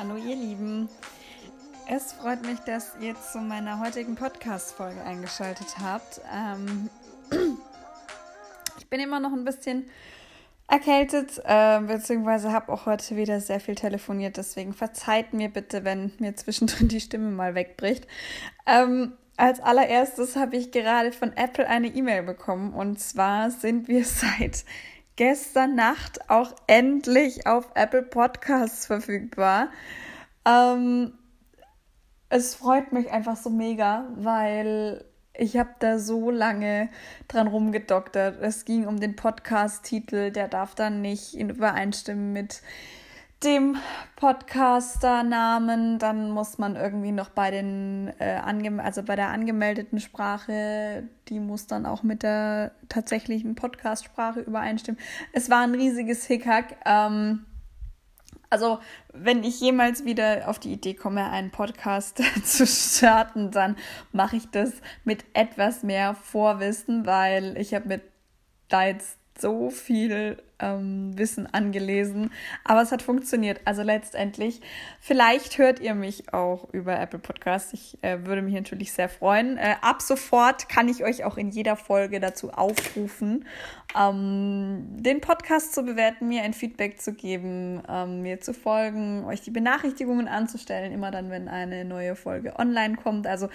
Hallo ihr Lieben. Es freut mich, dass ihr zu meiner heutigen Podcast-Folge eingeschaltet habt. Ähm ich bin immer noch ein bisschen erkältet, äh, beziehungsweise habe auch heute wieder sehr viel telefoniert. Deswegen verzeiht mir bitte, wenn mir zwischendrin die Stimme mal wegbricht. Ähm, als allererstes habe ich gerade von Apple eine E-Mail bekommen und zwar sind wir seit gestern Nacht auch endlich auf Apple Podcasts verfügbar. Ähm, es freut mich einfach so mega, weil ich habe da so lange dran rumgedoktert. Es ging um den Podcast-Titel, der darf dann nicht in übereinstimmen mit dem Podcaster-Namen, dann muss man irgendwie noch bei den äh, ange also bei der angemeldeten Sprache, die muss dann auch mit der tatsächlichen Podcast-Sprache übereinstimmen. Es war ein riesiges Hickhack. Ähm, also, wenn ich jemals wieder auf die Idee komme, einen Podcast zu starten, dann mache ich das mit etwas mehr Vorwissen, weil ich habe mit da jetzt so viel ähm, Wissen angelesen, aber es hat funktioniert. Also letztendlich, vielleicht hört ihr mich auch über Apple Podcasts. Ich äh, würde mich natürlich sehr freuen. Äh, ab sofort kann ich euch auch in jeder Folge dazu aufrufen, ähm, den Podcast zu bewerten, mir ein Feedback zu geben, ähm, mir zu folgen, euch die Benachrichtigungen anzustellen, immer dann, wenn eine neue Folge online kommt. Also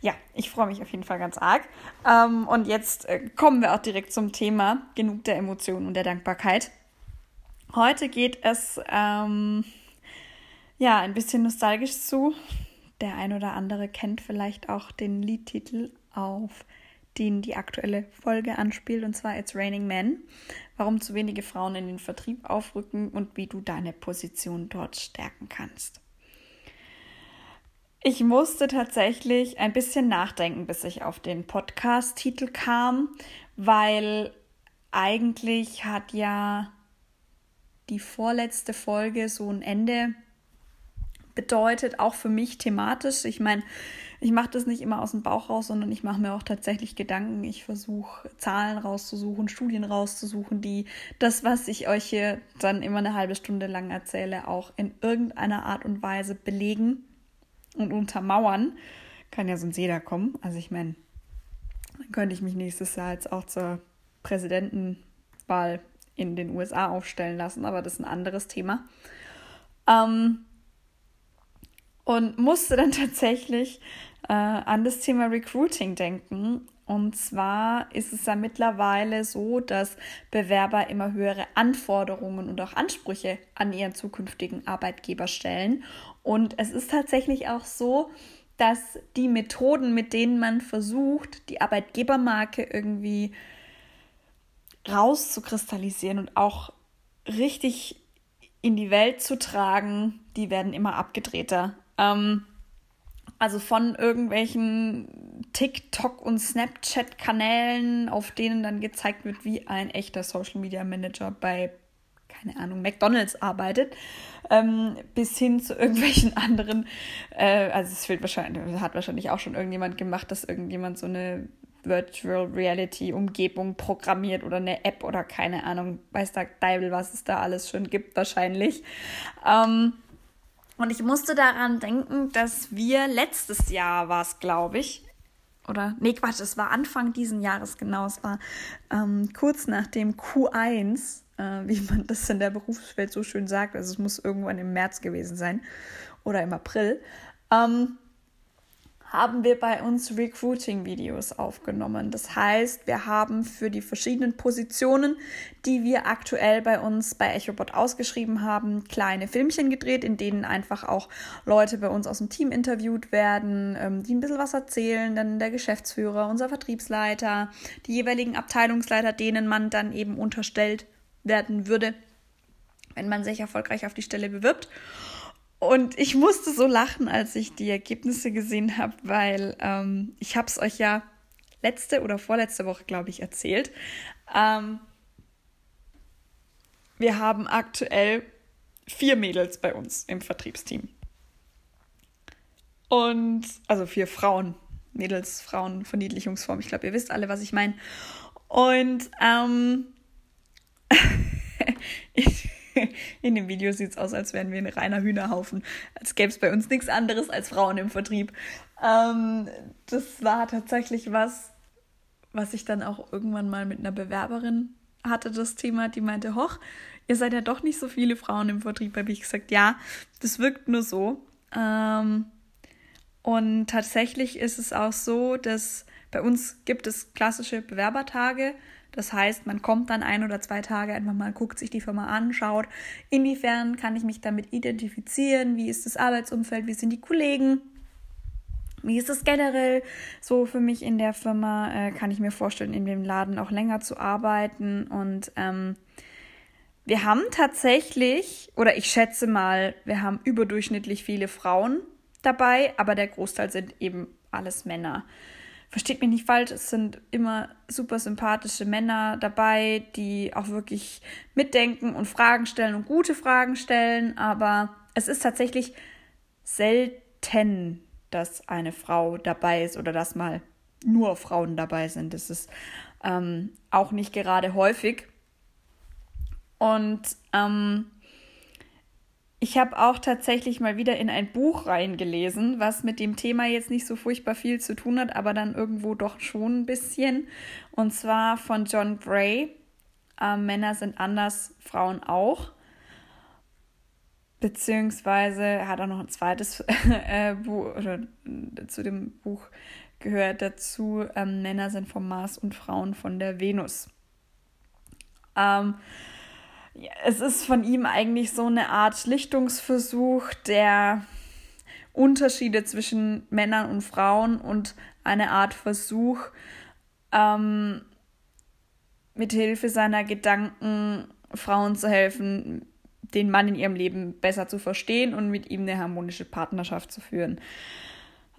ja, ich freue mich auf jeden Fall ganz arg. Ähm, und jetzt äh, kommen wir auch direkt zum Thema. Genug der Emotionen und der Dankbarkeit. Heute geht es ähm, ja ein bisschen nostalgisch zu. Der ein oder andere kennt vielleicht auch den Liedtitel, auf den die aktuelle Folge anspielt, und zwar It's Raining Men. Warum zu wenige Frauen in den Vertrieb aufrücken und wie du deine Position dort stärken kannst. Ich musste tatsächlich ein bisschen nachdenken, bis ich auf den Podcast-Titel kam, weil eigentlich hat ja die vorletzte Folge so ein Ende bedeutet, auch für mich thematisch. Ich meine, ich mache das nicht immer aus dem Bauch raus, sondern ich mache mir auch tatsächlich Gedanken. Ich versuche Zahlen rauszusuchen, Studien rauszusuchen, die das, was ich euch hier dann immer eine halbe Stunde lang erzähle, auch in irgendeiner Art und Weise belegen und untermauern, kann ja sonst jeder kommen. Also ich meine, dann könnte ich mich nächstes Jahr jetzt auch zur Präsidentenwahl in den USA aufstellen lassen, aber das ist ein anderes Thema. Ähm, und musste dann tatsächlich äh, an das Thema Recruiting denken. Und zwar ist es ja mittlerweile so, dass Bewerber immer höhere Anforderungen und auch Ansprüche an ihren zukünftigen Arbeitgeber stellen. Und es ist tatsächlich auch so, dass die Methoden, mit denen man versucht, die Arbeitgebermarke irgendwie rauszukristallisieren und auch richtig in die Welt zu tragen, die werden immer abgedrehter. Ähm, also von irgendwelchen TikTok- und Snapchat-Kanälen, auf denen dann gezeigt wird, wie ein echter Social Media Manager bei keine Ahnung, McDonalds arbeitet, ähm, bis hin zu irgendwelchen anderen, äh, also es wird wahrscheinlich, hat wahrscheinlich auch schon irgendjemand gemacht, dass irgendjemand so eine Virtual Reality Umgebung programmiert oder eine App oder keine Ahnung, weiß der Deibel, was es da alles schon gibt, wahrscheinlich. Ähm, und ich musste daran denken, dass wir letztes Jahr war es, glaube ich, oder nee, Quatsch, es war Anfang diesen Jahres genau, es war ähm, kurz nach dem Q1 äh, wie man das in der Berufswelt so schön sagt. Also es muss irgendwann im März gewesen sein oder im April. Ähm, haben wir bei uns Recruiting-Videos aufgenommen. Das heißt, wir haben für die verschiedenen Positionen, die wir aktuell bei uns bei EchoBot ausgeschrieben haben, kleine Filmchen gedreht, in denen einfach auch Leute bei uns aus dem Team interviewt werden, ähm, die ein bisschen was erzählen. Dann der Geschäftsführer, unser Vertriebsleiter, die jeweiligen Abteilungsleiter, denen man dann eben unterstellt, werden würde, wenn man sich erfolgreich auf die Stelle bewirbt. Und ich musste so lachen, als ich die Ergebnisse gesehen habe, weil ähm, ich habe es euch ja letzte oder vorletzte Woche, glaube ich, erzählt. Ähm, wir haben aktuell vier Mädels bei uns im Vertriebsteam. Und, also vier Frauen, Mädels, Frauen, Verniedlichungsform. Ich glaube, ihr wisst alle, was ich meine. Und ähm, ich, In dem Video sieht es aus, als wären wir ein reiner Hühnerhaufen. Als gäbe es bei uns nichts anderes als Frauen im Vertrieb. Ähm, das war tatsächlich was, was ich dann auch irgendwann mal mit einer Bewerberin hatte, das Thema, die meinte, hoch, ihr seid ja doch nicht so viele Frauen im Vertrieb. Habe ich gesagt, ja, das wirkt nur so. Ähm, und tatsächlich ist es auch so, dass bei uns gibt es klassische Bewerbertage. Das heißt, man kommt dann ein oder zwei Tage einfach mal, guckt sich die Firma an, schaut, inwiefern kann ich mich damit identifizieren, wie ist das Arbeitsumfeld, wie sind die Kollegen, wie ist es generell? So für mich in der Firma, äh, kann ich mir vorstellen, in dem Laden auch länger zu arbeiten. Und ähm, wir haben tatsächlich, oder ich schätze mal, wir haben überdurchschnittlich viele Frauen dabei, aber der Großteil sind eben alles Männer versteht mich nicht falsch, es sind immer super sympathische Männer dabei, die auch wirklich mitdenken und Fragen stellen und gute Fragen stellen, aber es ist tatsächlich selten, dass eine Frau dabei ist oder dass mal nur Frauen dabei sind. Das ist ähm, auch nicht gerade häufig. Und ähm, ich habe auch tatsächlich mal wieder in ein Buch reingelesen, was mit dem Thema jetzt nicht so furchtbar viel zu tun hat, aber dann irgendwo doch schon ein bisschen. Und zwar von John Gray. Äh, Männer sind anders, Frauen auch. Beziehungsweise hat er noch ein zweites äh, Buch oder äh, zu dem Buch gehört dazu, äh, Männer sind vom Mars und Frauen von der Venus. Ähm, es ist von ihm eigentlich so eine Art Schlichtungsversuch der Unterschiede zwischen Männern und Frauen und eine Art Versuch, ähm, mit Hilfe seiner Gedanken Frauen zu helfen, den Mann in ihrem Leben besser zu verstehen und mit ihm eine harmonische Partnerschaft zu führen.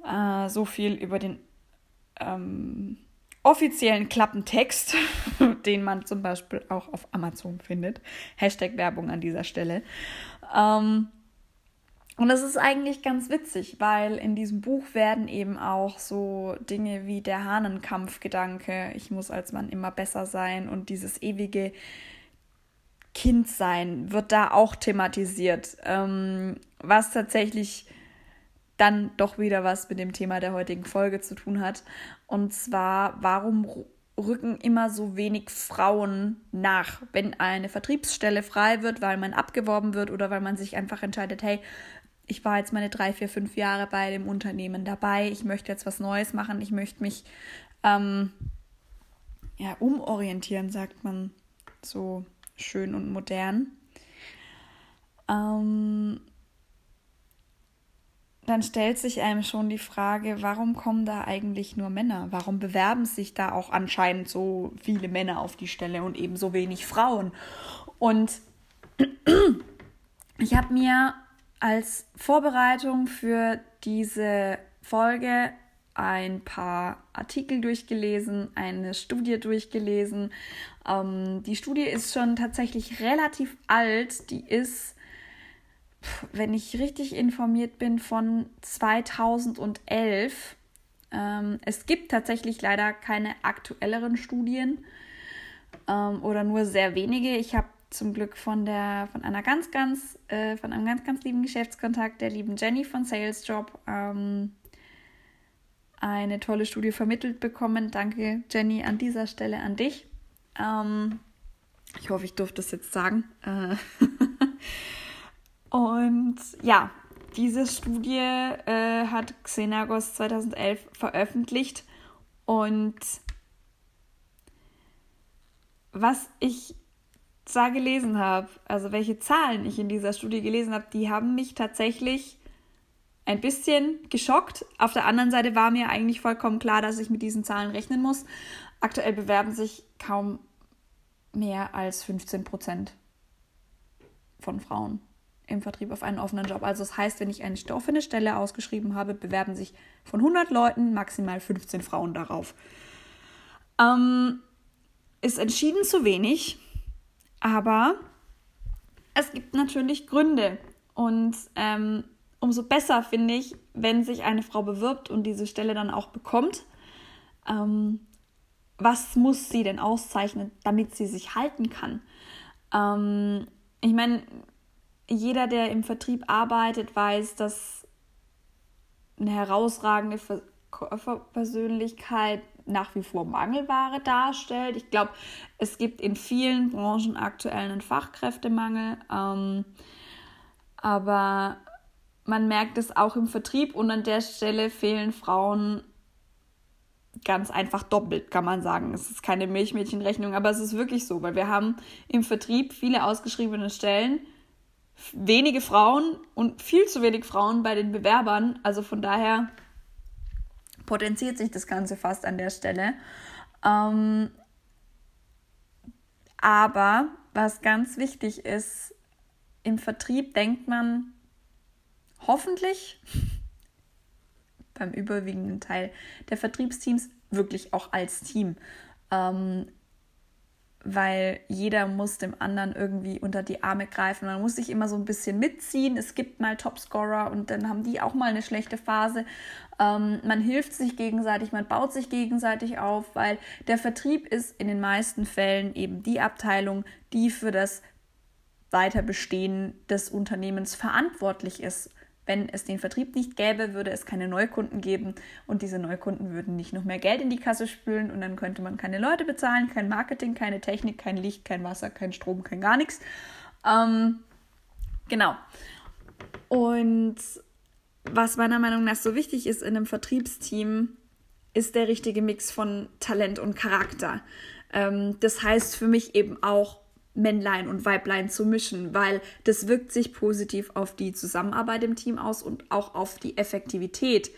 Äh, so viel über den ähm, offiziellen Klappentext, den man zum Beispiel auch auf Amazon findet. Hashtag Werbung an dieser Stelle. Ähm, und das ist eigentlich ganz witzig, weil in diesem Buch werden eben auch so Dinge wie der Hahnenkampfgedanke, ich muss als Mann immer besser sein und dieses ewige Kindsein wird da auch thematisiert, ähm, was tatsächlich dann doch wieder was mit dem Thema der heutigen Folge zu tun hat. Und zwar, warum rücken immer so wenig Frauen nach, wenn eine Vertriebsstelle frei wird, weil man abgeworben wird oder weil man sich einfach entscheidet, hey, ich war jetzt meine drei, vier, fünf Jahre bei dem Unternehmen dabei, ich möchte jetzt was Neues machen, ich möchte mich ähm, ja, umorientieren, sagt man so schön und modern. Ähm, dann stellt sich einem schon die Frage, warum kommen da eigentlich nur Männer? Warum bewerben sich da auch anscheinend so viele Männer auf die Stelle und eben so wenig Frauen? Und ich habe mir als Vorbereitung für diese Folge ein paar Artikel durchgelesen, eine Studie durchgelesen. Ähm, die Studie ist schon tatsächlich relativ alt. Die ist wenn ich richtig informiert bin, von 2011. Ähm, es gibt tatsächlich leider keine aktuelleren Studien ähm, oder nur sehr wenige. Ich habe zum Glück von der von einer ganz ganz äh, von einem ganz ganz lieben Geschäftskontakt der lieben Jenny von Sales Job ähm, eine tolle Studie vermittelt bekommen. Danke Jenny an dieser Stelle an dich. Ähm, ich hoffe, ich durfte es jetzt sagen. Äh Und ja, diese Studie äh, hat Xenagos 2011 veröffentlicht und was ich da gelesen habe, also welche Zahlen ich in dieser Studie gelesen habe, die haben mich tatsächlich ein bisschen geschockt. Auf der anderen Seite war mir eigentlich vollkommen klar, dass ich mit diesen Zahlen rechnen muss. Aktuell bewerben sich kaum mehr als 15 Prozent von Frauen im Vertrieb auf einen offenen Job. Also das heißt, wenn ich eine offene Stelle ausgeschrieben habe, bewerben sich von 100 Leuten maximal 15 Frauen darauf. Ähm, ist entschieden zu wenig, aber es gibt natürlich Gründe. Und ähm, umso besser finde ich, wenn sich eine Frau bewirbt und diese Stelle dann auch bekommt. Ähm, was muss sie denn auszeichnen, damit sie sich halten kann? Ähm, ich meine, jeder, der im Vertrieb arbeitet, weiß, dass eine herausragende Verkäuferpersönlichkeit nach wie vor Mangelware darstellt. Ich glaube, es gibt in vielen Branchen aktuell einen Fachkräftemangel, ähm, aber man merkt es auch im Vertrieb und an der Stelle fehlen Frauen ganz einfach doppelt, kann man sagen. Es ist keine Milchmädchenrechnung, aber es ist wirklich so, weil wir haben im Vertrieb viele ausgeschriebene Stellen, wenige Frauen und viel zu wenig Frauen bei den Bewerbern. Also von daher potenziert sich das Ganze fast an der Stelle. Ähm, aber was ganz wichtig ist, im Vertrieb denkt man hoffentlich beim überwiegenden Teil der Vertriebsteams wirklich auch als Team. Ähm, weil jeder muss dem anderen irgendwie unter die Arme greifen. Man muss sich immer so ein bisschen mitziehen. Es gibt mal Topscorer und dann haben die auch mal eine schlechte Phase. Ähm, man hilft sich gegenseitig, man baut sich gegenseitig auf, weil der Vertrieb ist in den meisten Fällen eben die Abteilung, die für das Weiterbestehen des Unternehmens verantwortlich ist. Wenn es den Vertrieb nicht gäbe, würde es keine Neukunden geben und diese Neukunden würden nicht noch mehr Geld in die Kasse spülen und dann könnte man keine Leute bezahlen, kein Marketing, keine Technik, kein Licht, kein Wasser, kein Strom, kein gar nichts. Ähm, genau. Und was meiner Meinung nach so wichtig ist in einem Vertriebsteam, ist der richtige Mix von Talent und Charakter. Ähm, das heißt für mich eben auch Männlein und Weiblein zu mischen, weil das wirkt sich positiv auf die Zusammenarbeit im Team aus und auch auf die Effektivität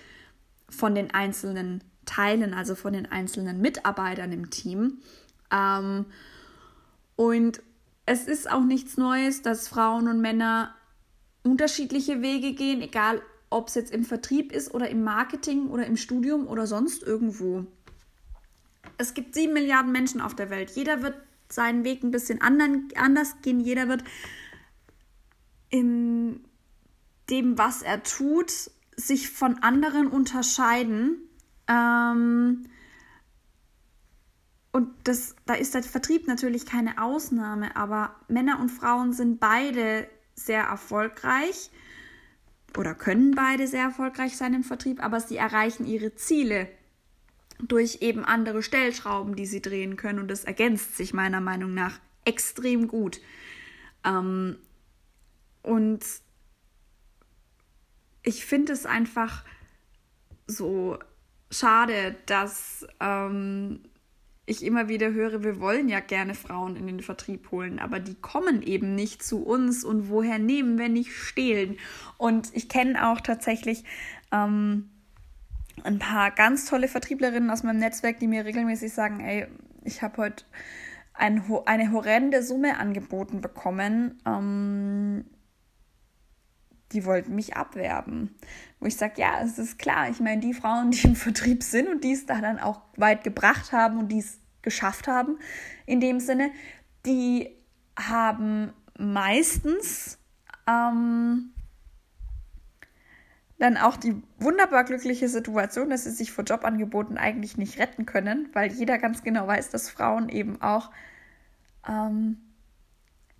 von den einzelnen Teilen, also von den einzelnen Mitarbeitern im Team. Ähm, und es ist auch nichts Neues, dass Frauen und Männer unterschiedliche Wege gehen, egal ob es jetzt im Vertrieb ist oder im Marketing oder im Studium oder sonst irgendwo. Es gibt sieben Milliarden Menschen auf der Welt. Jeder wird seinen Weg ein bisschen anderen, anders gehen. Jeder wird in dem, was er tut, sich von anderen unterscheiden. Ähm, und das, da ist der Vertrieb natürlich keine Ausnahme, aber Männer und Frauen sind beide sehr erfolgreich oder können beide sehr erfolgreich sein im Vertrieb, aber sie erreichen ihre Ziele durch eben andere Stellschrauben, die sie drehen können. Und das ergänzt sich meiner Meinung nach extrem gut. Ähm, und ich finde es einfach so schade, dass ähm, ich immer wieder höre, wir wollen ja gerne Frauen in den Vertrieb holen, aber die kommen eben nicht zu uns und woher nehmen, wenn nicht stehlen. Und ich kenne auch tatsächlich ähm, ein paar ganz tolle Vertrieblerinnen aus meinem Netzwerk, die mir regelmäßig sagen, ey, ich habe heute ein, eine horrende Summe angeboten bekommen. Ähm, die wollten mich abwerben. Wo ich sage, ja, es ist klar. Ich meine, die Frauen, die im Vertrieb sind und die es da dann auch weit gebracht haben und die es geschafft haben, in dem Sinne, die haben meistens ähm, dann auch die wunderbar glückliche Situation, dass sie sich vor Jobangeboten eigentlich nicht retten können, weil jeder ganz genau weiß, dass Frauen eben auch ähm,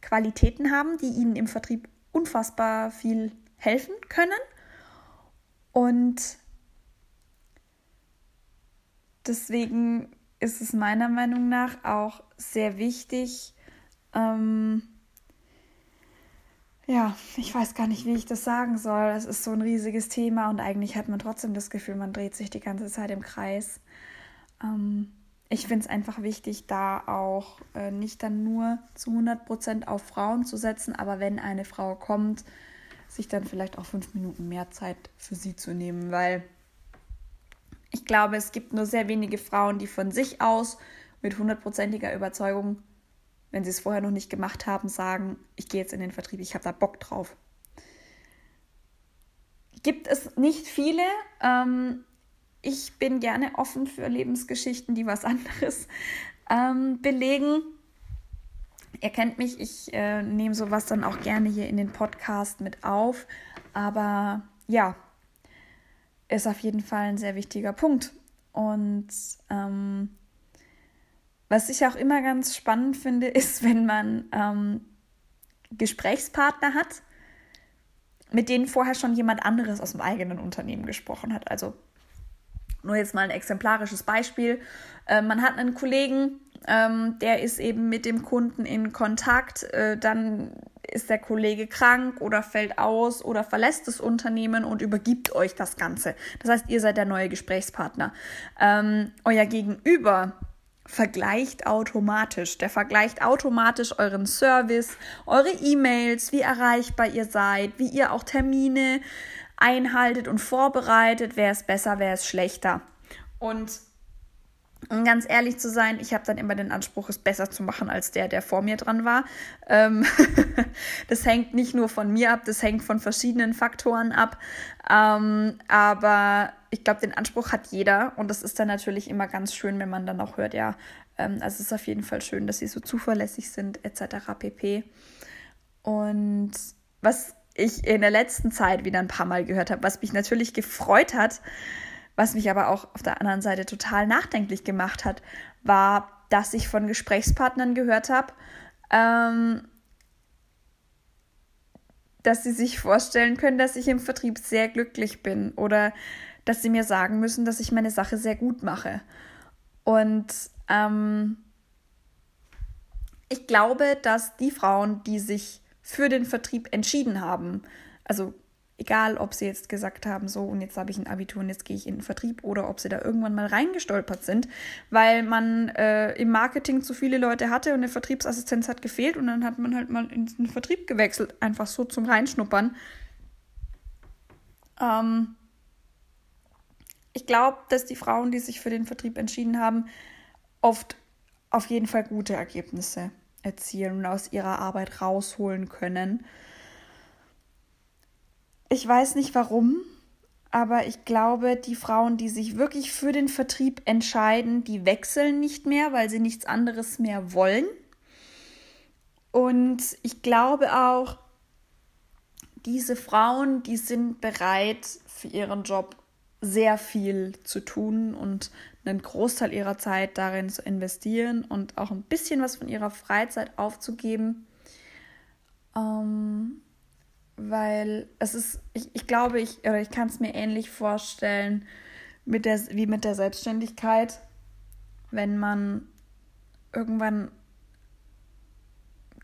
Qualitäten haben, die ihnen im Vertrieb unfassbar viel helfen können. Und deswegen ist es meiner Meinung nach auch sehr wichtig, ähm, ja, ich weiß gar nicht, wie ich das sagen soll. Es ist so ein riesiges Thema und eigentlich hat man trotzdem das Gefühl, man dreht sich die ganze Zeit im Kreis. Ähm, ich finde es einfach wichtig, da auch äh, nicht dann nur zu 100% auf Frauen zu setzen, aber wenn eine Frau kommt, sich dann vielleicht auch fünf Minuten mehr Zeit für sie zu nehmen, weil ich glaube, es gibt nur sehr wenige Frauen, die von sich aus mit hundertprozentiger Überzeugung wenn sie es vorher noch nicht gemacht haben, sagen, ich gehe jetzt in den Vertrieb, ich habe da Bock drauf. Gibt es nicht viele. Ähm, ich bin gerne offen für Lebensgeschichten, die was anderes ähm, belegen. Ihr kennt mich, ich äh, nehme sowas dann auch gerne hier in den Podcast mit auf. Aber ja, ist auf jeden Fall ein sehr wichtiger Punkt. Und ähm, was ich auch immer ganz spannend finde, ist, wenn man ähm, Gesprächspartner hat, mit denen vorher schon jemand anderes aus dem eigenen Unternehmen gesprochen hat. Also nur jetzt mal ein exemplarisches Beispiel. Äh, man hat einen Kollegen, ähm, der ist eben mit dem Kunden in Kontakt, äh, dann ist der Kollege krank oder fällt aus oder verlässt das Unternehmen und übergibt euch das Ganze. Das heißt, ihr seid der neue Gesprächspartner. Ähm, euer Gegenüber vergleicht automatisch. Der vergleicht automatisch euren Service, eure E-Mails, wie erreichbar ihr seid, wie ihr auch Termine einhaltet und vorbereitet, wer ist besser, wer ist schlechter. Und um ganz ehrlich zu sein, ich habe dann immer den Anspruch, es besser zu machen als der, der vor mir dran war. Ähm das hängt nicht nur von mir ab, das hängt von verschiedenen Faktoren ab. Ähm, aber ich glaube, den Anspruch hat jeder und das ist dann natürlich immer ganz schön, wenn man dann auch hört, ja, ähm, also es ist auf jeden Fall schön, dass sie so zuverlässig sind, etc. pp. Und was ich in der letzten Zeit wieder ein paar Mal gehört habe, was mich natürlich gefreut hat, was mich aber auch auf der anderen Seite total nachdenklich gemacht hat, war, dass ich von Gesprächspartnern gehört habe, ähm, dass sie sich vorstellen können, dass ich im Vertrieb sehr glücklich bin oder dass sie mir sagen müssen, dass ich meine Sache sehr gut mache. Und ähm, ich glaube, dass die Frauen, die sich für den Vertrieb entschieden haben, also Egal, ob sie jetzt gesagt haben, so und jetzt habe ich ein Abitur und jetzt gehe ich in den Vertrieb oder ob sie da irgendwann mal reingestolpert sind, weil man äh, im Marketing zu viele Leute hatte und eine Vertriebsassistenz hat gefehlt und dann hat man halt mal in den Vertrieb gewechselt, einfach so zum Reinschnuppern. Ähm glaube, dass die Frauen, die sich für den Vertrieb entschieden haben, oft auf jeden Fall gute Ergebnisse erzielen und aus ihrer Arbeit rausholen können. Ich weiß nicht warum, aber ich glaube, die Frauen, die sich wirklich für den Vertrieb entscheiden, die wechseln nicht mehr, weil sie nichts anderes mehr wollen. Und ich glaube auch, diese Frauen, die sind bereit, für ihren Job sehr viel zu tun und einen Großteil ihrer Zeit darin zu investieren und auch ein bisschen was von ihrer Freizeit aufzugeben. Ähm, weil es ist, ich, ich glaube, ich, ich kann es mir ähnlich vorstellen mit der, wie mit der Selbstständigkeit, wenn man irgendwann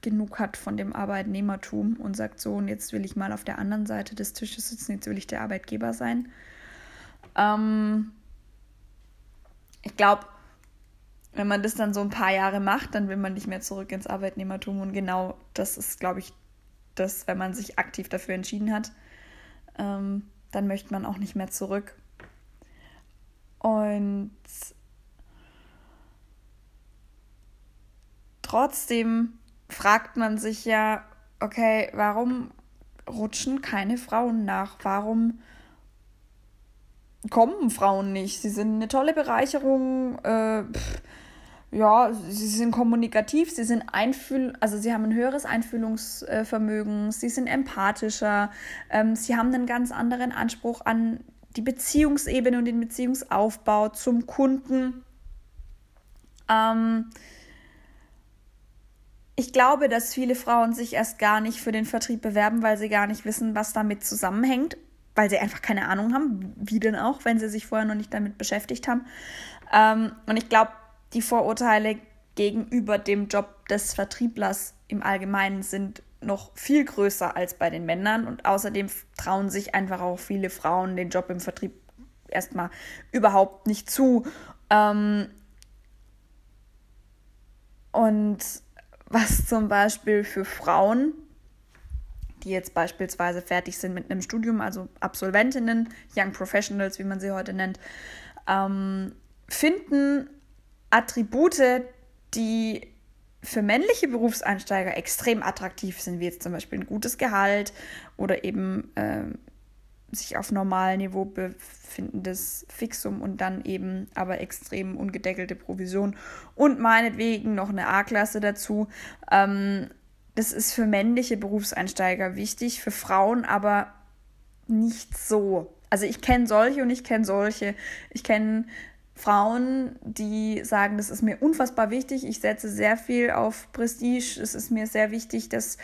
genug hat von dem Arbeitnehmertum und sagt so, und jetzt will ich mal auf der anderen Seite des Tisches sitzen, jetzt will ich der Arbeitgeber sein. Ähm, ich glaube, wenn man das dann so ein paar Jahre macht, dann will man nicht mehr zurück ins Arbeitnehmertum und genau das ist, glaube ich, dass wenn man sich aktiv dafür entschieden hat, ähm, dann möchte man auch nicht mehr zurück. Und trotzdem fragt man sich ja, okay, warum rutschen keine Frauen nach? Warum kommen Frauen nicht? Sie sind eine tolle Bereicherung. Äh, pff, ja, sie sind kommunikativ, sie sind einfühl, also sie haben ein höheres Einfühlungsvermögen, sie sind empathischer, ähm, sie haben einen ganz anderen Anspruch an die Beziehungsebene und den Beziehungsaufbau zum Kunden. Ähm, ich glaube, dass viele Frauen sich erst gar nicht für den Vertrieb bewerben, weil sie gar nicht wissen, was damit zusammenhängt, weil sie einfach keine Ahnung haben, wie denn auch, wenn sie sich vorher noch nicht damit beschäftigt haben. Ähm, und ich glaube, die Vorurteile gegenüber dem Job des Vertrieblers im Allgemeinen sind noch viel größer als bei den Männern und außerdem trauen sich einfach auch viele Frauen den Job im Vertrieb erstmal überhaupt nicht zu. Ähm und was zum Beispiel für Frauen, die jetzt beispielsweise fertig sind mit einem Studium, also Absolventinnen, Young Professionals, wie man sie heute nennt, ähm, finden Attribute, die für männliche Berufseinsteiger extrem attraktiv sind, wie jetzt zum Beispiel ein gutes Gehalt oder eben äh, sich auf normalem Niveau befindendes Fixum und dann eben aber extrem ungedeckelte Provision und meinetwegen noch eine A-Klasse dazu. Ähm, das ist für männliche Berufseinsteiger wichtig, für Frauen aber nicht so. Also ich kenne solche und ich kenne solche. Ich kenne Frauen, die sagen, das ist mir unfassbar wichtig, ich setze sehr viel auf Prestige, es ist mir sehr wichtig, dass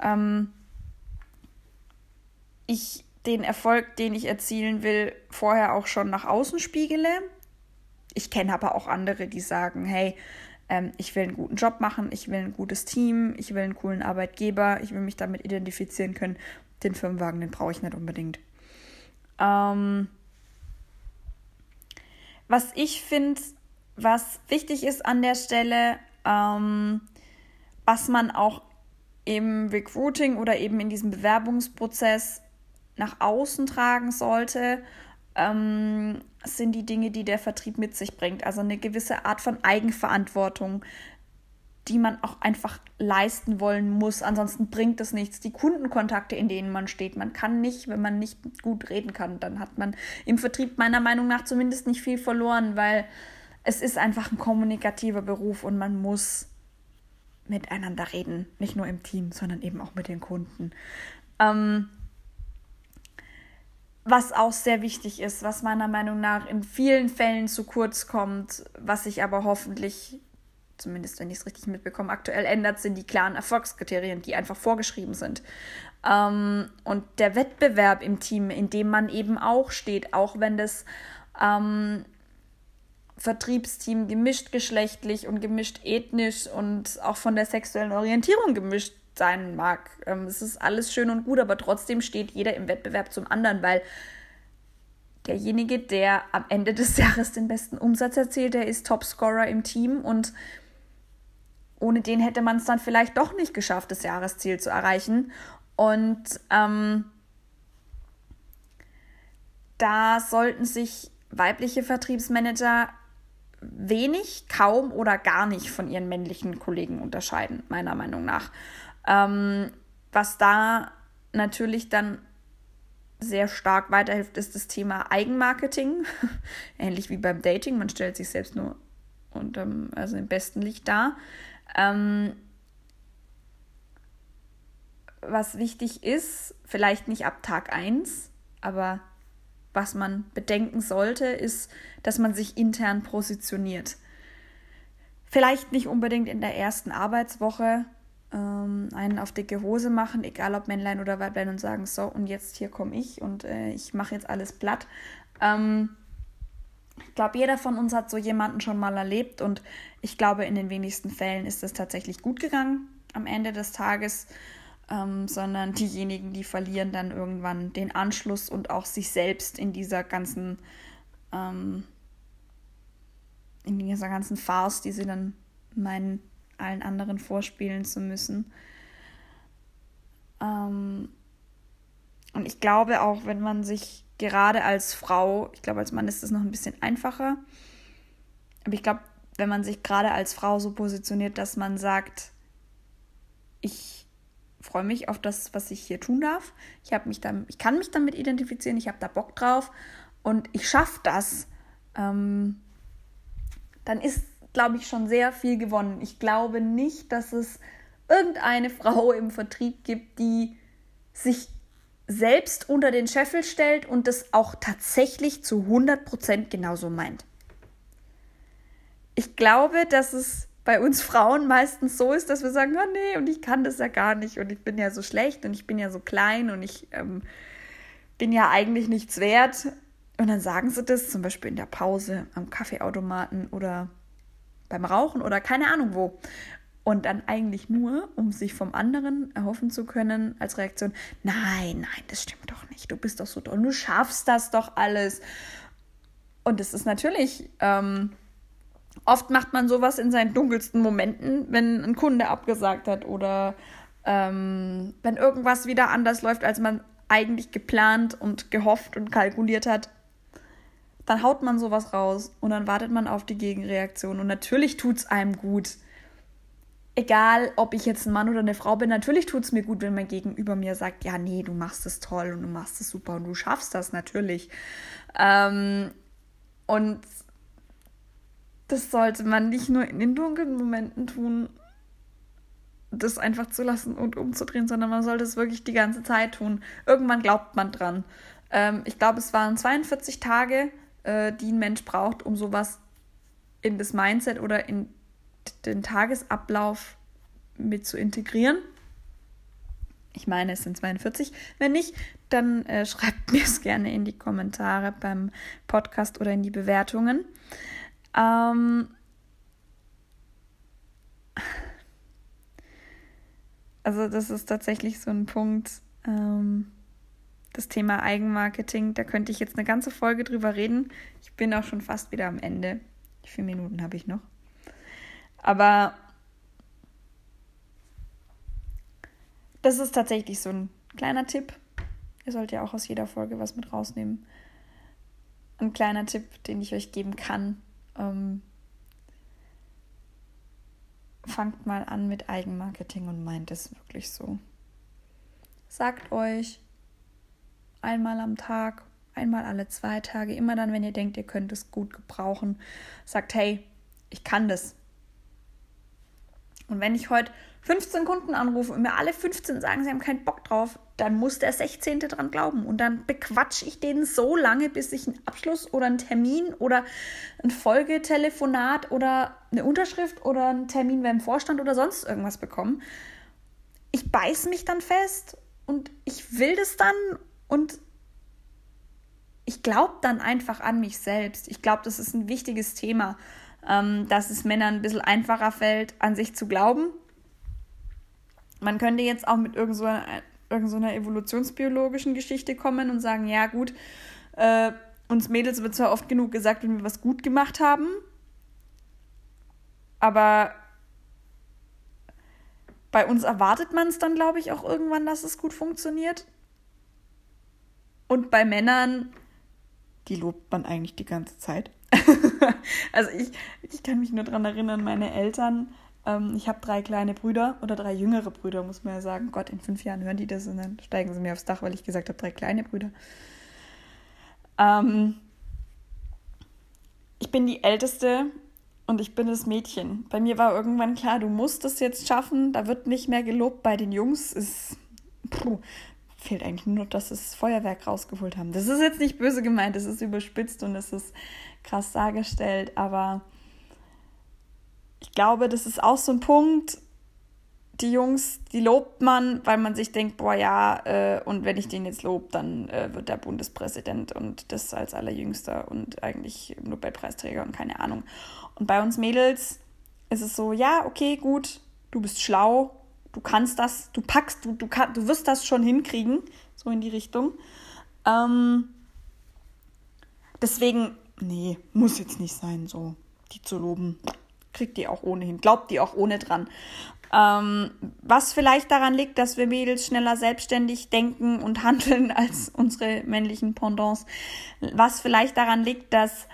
ähm, ich den Erfolg, den ich erzielen will, vorher auch schon nach außen spiegele. Ich kenne aber auch andere, die sagen, hey, ähm, ich will einen guten Job machen, ich will ein gutes Team, ich will einen coolen Arbeitgeber, ich will mich damit identifizieren können. Den Firmenwagen, den brauche ich nicht unbedingt. Ähm, was ich finde, was wichtig ist an der Stelle, ähm, was man auch im Recruiting oder eben in diesem Bewerbungsprozess nach außen tragen sollte, ähm, sind die Dinge, die der Vertrieb mit sich bringt. Also eine gewisse Art von Eigenverantwortung, die man auch einfach leisten wollen muss. Ansonsten bringt es nichts. Die Kundenkontakte, in denen man steht, man kann nicht, wenn man nicht gut reden kann, dann hat man im Vertrieb meiner Meinung nach zumindest nicht viel verloren, weil es ist einfach ein kommunikativer Beruf und man muss miteinander reden. Nicht nur im Team, sondern eben auch mit den Kunden. Ähm, was auch sehr wichtig ist, was meiner Meinung nach in vielen Fällen zu kurz kommt, was sich aber hoffentlich, zumindest wenn ich es richtig mitbekomme, aktuell ändert, sind die klaren Erfolgskriterien, die einfach vorgeschrieben sind. Ähm, und der Wettbewerb im Team, in dem man eben auch steht, auch wenn das ähm, Vertriebsteam gemischt geschlechtlich und gemischt ethnisch und auch von der sexuellen Orientierung gemischt sein mag. Ähm, es ist alles schön und gut, aber trotzdem steht jeder im Wettbewerb zum anderen, weil derjenige, der am Ende des Jahres den besten Umsatz erzielt, der ist Topscorer im Team und ohne den hätte man es dann vielleicht doch nicht geschafft, das Jahresziel zu erreichen. Und ähm, da sollten sich weibliche Vertriebsmanager wenig, kaum oder gar nicht von ihren männlichen Kollegen unterscheiden, meiner Meinung nach. Ähm, was da natürlich dann sehr stark weiterhilft, ist das Thema Eigenmarketing. Ähnlich wie beim Dating. Man stellt sich selbst nur unter, also im besten Licht dar. Ähm, was wichtig ist, vielleicht nicht ab Tag 1, aber was man bedenken sollte, ist, dass man sich intern positioniert. Vielleicht nicht unbedingt in der ersten Arbeitswoche, ähm, einen auf dicke Hose machen, egal ob Männlein oder Weiblein, und sagen, so, und jetzt hier komme ich und äh, ich mache jetzt alles platt. Ähm, ich glaube, jeder von uns hat so jemanden schon mal erlebt und ich glaube, in den wenigsten Fällen ist es tatsächlich gut gegangen am Ende des Tages, ähm, sondern diejenigen, die verlieren dann irgendwann den Anschluss und auch sich selbst in dieser ganzen, ähm, in dieser ganzen Farce, die sie dann meinen, allen anderen vorspielen zu müssen. Ähm, und ich glaube auch, wenn man sich gerade als Frau, ich glaube, als Mann ist das noch ein bisschen einfacher, aber ich glaube, wenn man sich gerade als Frau so positioniert, dass man sagt, ich freue mich auf das, was ich hier tun darf. Ich habe mich dann, ich kann mich damit identifizieren, ich habe da Bock drauf und ich schaffe das. Ähm, dann ist glaube ich, schon sehr viel gewonnen. Ich glaube nicht, dass es irgendeine Frau im Vertrieb gibt, die sich selbst unter den Scheffel stellt und das auch tatsächlich zu 100% genauso meint. Ich glaube, dass es bei uns Frauen meistens so ist, dass wir sagen, oh nee, und ich kann das ja gar nicht und ich bin ja so schlecht und ich bin ja so klein und ich ähm, bin ja eigentlich nichts wert. Und dann sagen sie das zum Beispiel in der Pause am Kaffeeautomaten oder beim Rauchen oder keine Ahnung wo. Und dann eigentlich nur, um sich vom anderen erhoffen zu können, als Reaktion, nein, nein, das stimmt doch nicht, du bist doch so toll, du schaffst das doch alles. Und es ist natürlich, ähm, oft macht man sowas in seinen dunkelsten Momenten, wenn ein Kunde abgesagt hat oder ähm, wenn irgendwas wieder anders läuft, als man eigentlich geplant und gehofft und kalkuliert hat dann haut man sowas raus und dann wartet man auf die Gegenreaktion. Und natürlich tut es einem gut. Egal, ob ich jetzt ein Mann oder eine Frau bin, natürlich tut es mir gut, wenn mein Gegenüber mir sagt, ja, nee, du machst es toll und du machst es super und du schaffst das natürlich. Ähm, und das sollte man nicht nur in den dunklen Momenten tun, das einfach zu lassen und umzudrehen, sondern man sollte es wirklich die ganze Zeit tun. Irgendwann glaubt man dran. Ähm, ich glaube, es waren 42 Tage, äh, die ein Mensch braucht, um sowas in das Mindset oder in den Tagesablauf mit zu integrieren. Ich meine, es sind 42. Wenn nicht, dann äh, schreibt mir es gerne in die Kommentare beim Podcast oder in die Bewertungen. Ähm also das ist tatsächlich so ein Punkt, ähm, das Thema Eigenmarketing. Da könnte ich jetzt eine ganze Folge drüber reden. Ich bin auch schon fast wieder am Ende. Vier Minuten habe ich noch. Aber das ist tatsächlich so ein kleiner Tipp. Ihr sollt ja auch aus jeder Folge was mit rausnehmen. Ein kleiner Tipp, den ich euch geben kann. Ähm, fangt mal an mit Eigenmarketing und meint es wirklich so. Sagt euch einmal am Tag, einmal alle zwei Tage, immer dann, wenn ihr denkt, ihr könnt es gut gebrauchen, sagt, hey, ich kann das. Und wenn ich heute 15 Kunden anrufe und mir alle 15 sagen, sie haben keinen Bock drauf, dann muss der 16. dran glauben. Und dann bequatsche ich den so lange, bis ich einen Abschluss oder einen Termin oder ein Folgetelefonat oder eine Unterschrift oder einen Termin beim Vorstand oder sonst irgendwas bekomme. Ich beiß mich dann fest und ich will das dann und ich glaube dann einfach an mich selbst. Ich glaube, das ist ein wichtiges Thema, ähm, dass es Männern ein bisschen einfacher fällt, an sich zu glauben. Man könnte jetzt auch mit irgendeiner so evolutionsbiologischen Geschichte kommen und sagen, ja gut, äh, uns Mädels wird zwar oft genug gesagt, wenn wir was gut gemacht haben, aber bei uns erwartet man es dann, glaube ich, auch irgendwann, dass es gut funktioniert. Und bei Männern, die lobt man eigentlich die ganze Zeit. also ich, ich kann mich nur daran erinnern, meine Eltern, ähm, ich habe drei kleine Brüder oder drei jüngere Brüder, muss man ja sagen. Gott, in fünf Jahren hören die das und dann steigen sie mir aufs Dach, weil ich gesagt habe, drei kleine Brüder. Ähm, ich bin die Älteste und ich bin das Mädchen. Bei mir war irgendwann klar, du musst es jetzt schaffen, da wird nicht mehr gelobt. Bei den Jungs ist, puh, fehlt eigentlich nur, dass sie das Feuerwerk rausgeholt haben. Das ist jetzt nicht böse gemeint, das ist überspitzt und das ist krass dargestellt, aber ich glaube, das ist auch so ein Punkt. Die Jungs, die lobt man, weil man sich denkt, boah ja, äh, und wenn ich den jetzt lobe, dann äh, wird der Bundespräsident und das als allerjüngster und eigentlich Nobelpreisträger und keine Ahnung. Und bei uns Mädels ist es so, ja, okay, gut, du bist schlau, du kannst das, du packst, du, du, du wirst das schon hinkriegen, so in die Richtung. Ähm, deswegen, nee, muss jetzt nicht sein, so, die zu loben. Kriegt die auch ohnehin, glaubt die auch ohne dran. Ähm, was vielleicht daran liegt, dass wir Mädels schneller selbstständig denken und handeln als unsere männlichen Pendants. Was vielleicht daran liegt, dass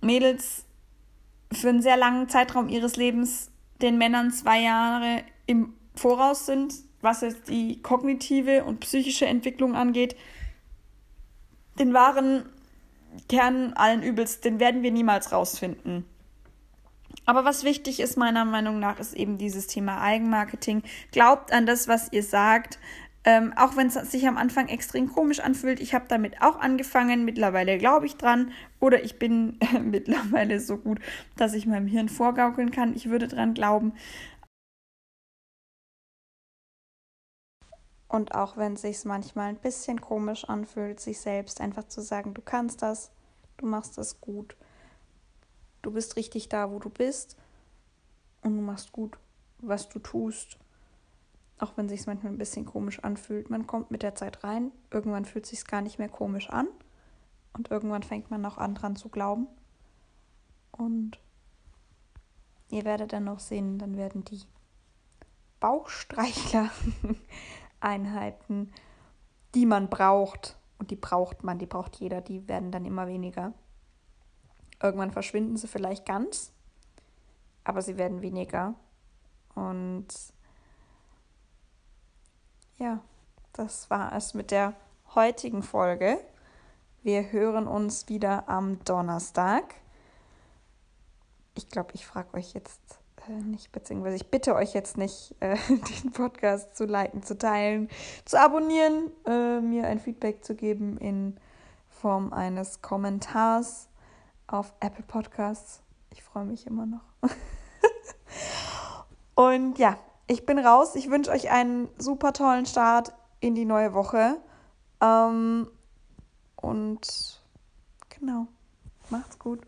Mädels für einen sehr langen Zeitraum ihres Lebens den Männern zwei Jahre im voraus sind, was jetzt die kognitive und psychische Entwicklung angeht. Den wahren Kern allen Übels, den werden wir niemals rausfinden. Aber was wichtig ist, meiner Meinung nach, ist eben dieses Thema Eigenmarketing. Glaubt an das, was ihr sagt. Ähm, auch wenn es sich am Anfang extrem komisch anfühlt, ich habe damit auch angefangen. Mittlerweile glaube ich dran. Oder ich bin äh, mittlerweile so gut, dass ich meinem Hirn vorgaukeln kann. Ich würde dran glauben. Und auch wenn es sich manchmal ein bisschen komisch anfühlt, sich selbst einfach zu sagen, du kannst das, du machst das gut, du bist richtig da, wo du bist und du machst gut, was du tust. Auch wenn es sich manchmal ein bisschen komisch anfühlt, man kommt mit der Zeit rein, irgendwann fühlt es sich gar nicht mehr komisch an und irgendwann fängt man auch an dran zu glauben. Und ihr werdet dann noch sehen, dann werden die Bauchstreichler Einheiten, die man braucht. Und die braucht man, die braucht jeder, die werden dann immer weniger. Irgendwann verschwinden sie vielleicht ganz, aber sie werden weniger. Und ja, das war es mit der heutigen Folge. Wir hören uns wieder am Donnerstag. Ich glaube, ich frage euch jetzt nicht, beziehungsweise ich bitte euch jetzt nicht, äh, den Podcast zu liken, zu teilen, zu abonnieren, äh, mir ein Feedback zu geben in Form eines Kommentars auf Apple Podcasts. Ich freue mich immer noch. Und ja, ich bin raus. Ich wünsche euch einen super tollen Start in die neue Woche. Ähm, und genau, macht's gut.